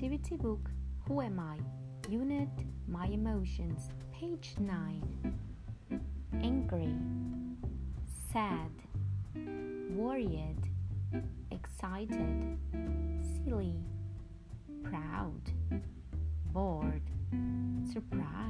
Activity Book Who Am I? Unit My Emotions, page 9. Angry, sad, worried, excited, silly, proud, bored, surprised,